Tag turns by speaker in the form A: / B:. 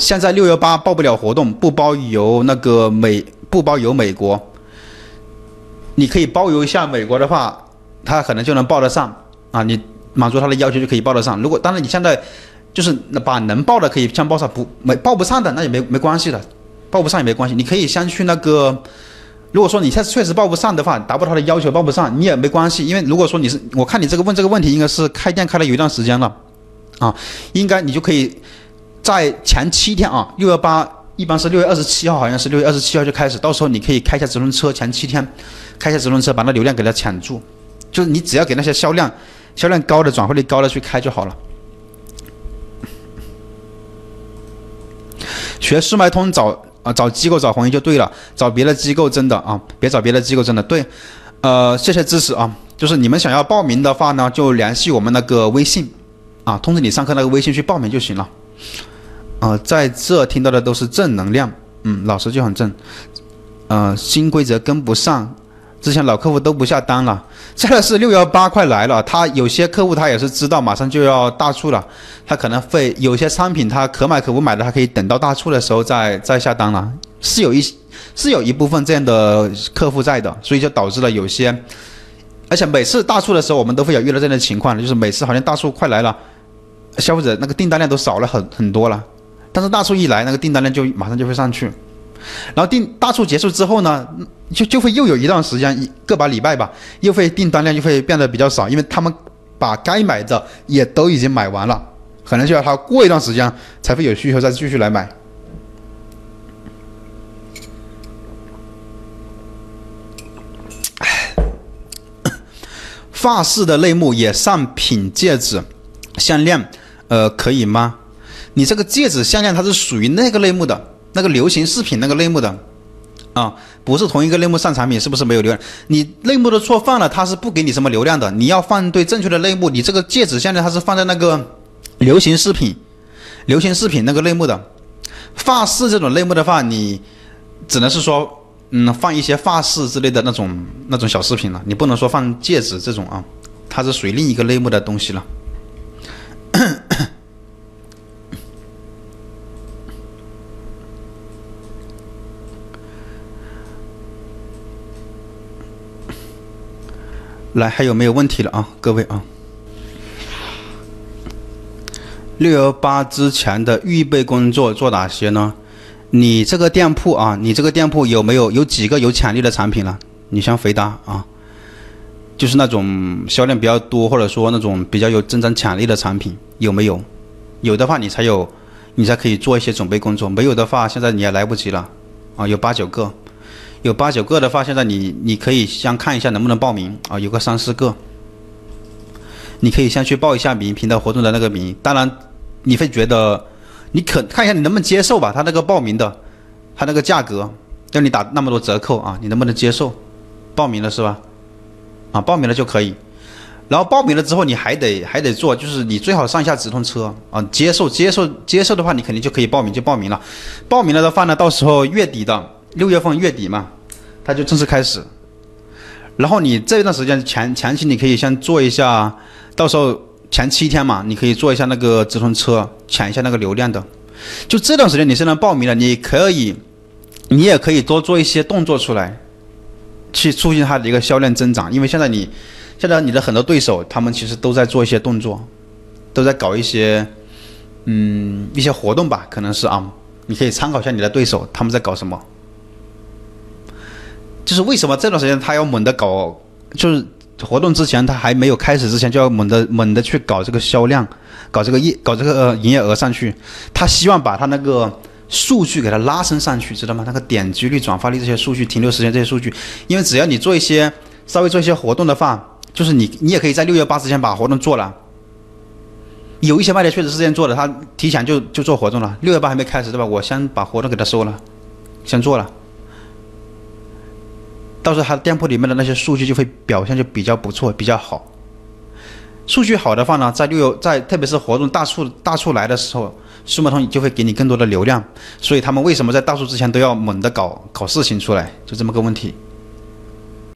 A: 现在六幺八报不了活动，不包邮那个美不包邮美国，你可以包邮一下美国的话，他可能就能报得上啊，你满足他的要求就可以报得上。如果当然你现在就是把能报的可以先报上，不没报不上的那也没没关系的，报不上也没关系，你可以先去那个。如果说你现在确实报不上的话，达不到他的要求，报不上你也没关系，因为如果说你是，我看你这个问这个问题，应该是开店开了有一段时间了，啊，应该你就可以在前七天啊，六幺八一般是六月二十七号，好像是六月二十七号就开始，到时候你可以开一下直通车，前七天开一下直通车，把那流量给它抢住，就是你只要给那些销量销量高的、转化率高的去开就好了。学速卖通找。啊，找机构找红衣就对了，找别的机构真的啊，别找别的机构真的对。呃，谢谢支持啊，就是你们想要报名的话呢，就联系我们那个微信啊，通知你上课那个微信去报名就行了。啊，在这听到的都是正能量，嗯，老师就很正。呃，新规则跟不上。之前老客户都不下单了，现在是六幺八快来了，他有些客户他也是知道马上就要大促了，他可能会有些商品他可买可不买的，他可以等到大促的时候再再下单了，是有一是有一部分这样的客户在的，所以就导致了有些，而且每次大促的时候我们都会有遇到这样的情况，就是每次好像大促快来了，消费者那个订单量都少了很很多了，但是大促一来，那个订单量就马上就会上去。然后订大促结束之后呢，就就会又有一段时间，一个把礼拜吧，又会订单量就会变得比较少，因为他们把该买的也都已经买完了，可能就要他过一段时间才会有需求再继续来买。发饰的类目也上品戒指、项链，呃，可以吗？你这个戒指、项链它是属于那个类目的。那个流行饰品那个类目的，啊，不是同一个类目上产品，是不是没有流量？你类目的错放了，它是不给你什么流量的。你要放对正确的类目。你这个戒指项链它是放在那个流行饰品、流行饰品那个类目的。发饰这种类目的话，你只能是说，嗯，放一些发饰之类的那种那种小饰品了。你不能说放戒指这种啊，它是属于另一个类目的东西了。来，还有没有问题了啊？各位啊，六幺八之前的预备工作做哪些呢？你这个店铺啊，你这个店铺有没有有几个有潜力的产品了？你先回答啊，就是那种销量比较多，或者说那种比较有增长潜力的产品有没有？有的话，你才有，你才可以做一些准备工作；没有的话，现在你也来不及了啊，有八九个。有八九个的话，现在你你可以先看一下能不能报名啊，有个三四个，你可以先去报一下名，平台活动的那个名。当然，你会觉得你可看一下你能不能接受吧？他那个报名的，他那个价格要你打那么多折扣啊，你能不能接受？报名了是吧？啊，报名了就可以。然后报名了之后，你还得还得做，就是你最好上一下直通车啊，接受接受接受的话，你肯定就可以报名就报名了。报名了的话呢，到时候月底的。六月份月底嘛，它就正式开始。然后你这段时间前前期你可以先做一下，到时候前七天嘛，你可以做一下那个直通车，抢一下那个流量的。就这段时间你现在报名了，你可以，你也可以多做一些动作出来，去促进它的一个销量增长。因为现在你，现在你的很多对手他们其实都在做一些动作，都在搞一些，嗯，一些活动吧，可能是啊，你可以参考一下你的对手他们在搞什么。就是为什么这段时间他要猛的搞，就是活动之前他还没有开始之前就要猛的猛的去搞这个销量，搞这个业搞这个呃营业额上去，他希望把他那个数据给他拉升上去，知道吗？那个点击率、转发率这些数据、停留时间这些数据，因为只要你做一些稍微做一些活动的话，就是你你也可以在六月八之前把活动做了。有一些卖家确实是这样做的，他提前就就做活动了，六月八还没开始对吧？我先把活动给他收了，先做了。到时候他店铺里面的那些数据就会表现就比较不错，比较好。数据好的话呢，在六在特别是活动大促大促来的时候，数码通就会给你更多的流量。所以他们为什么在大促之前都要猛的搞搞事情出来？就这么个问题。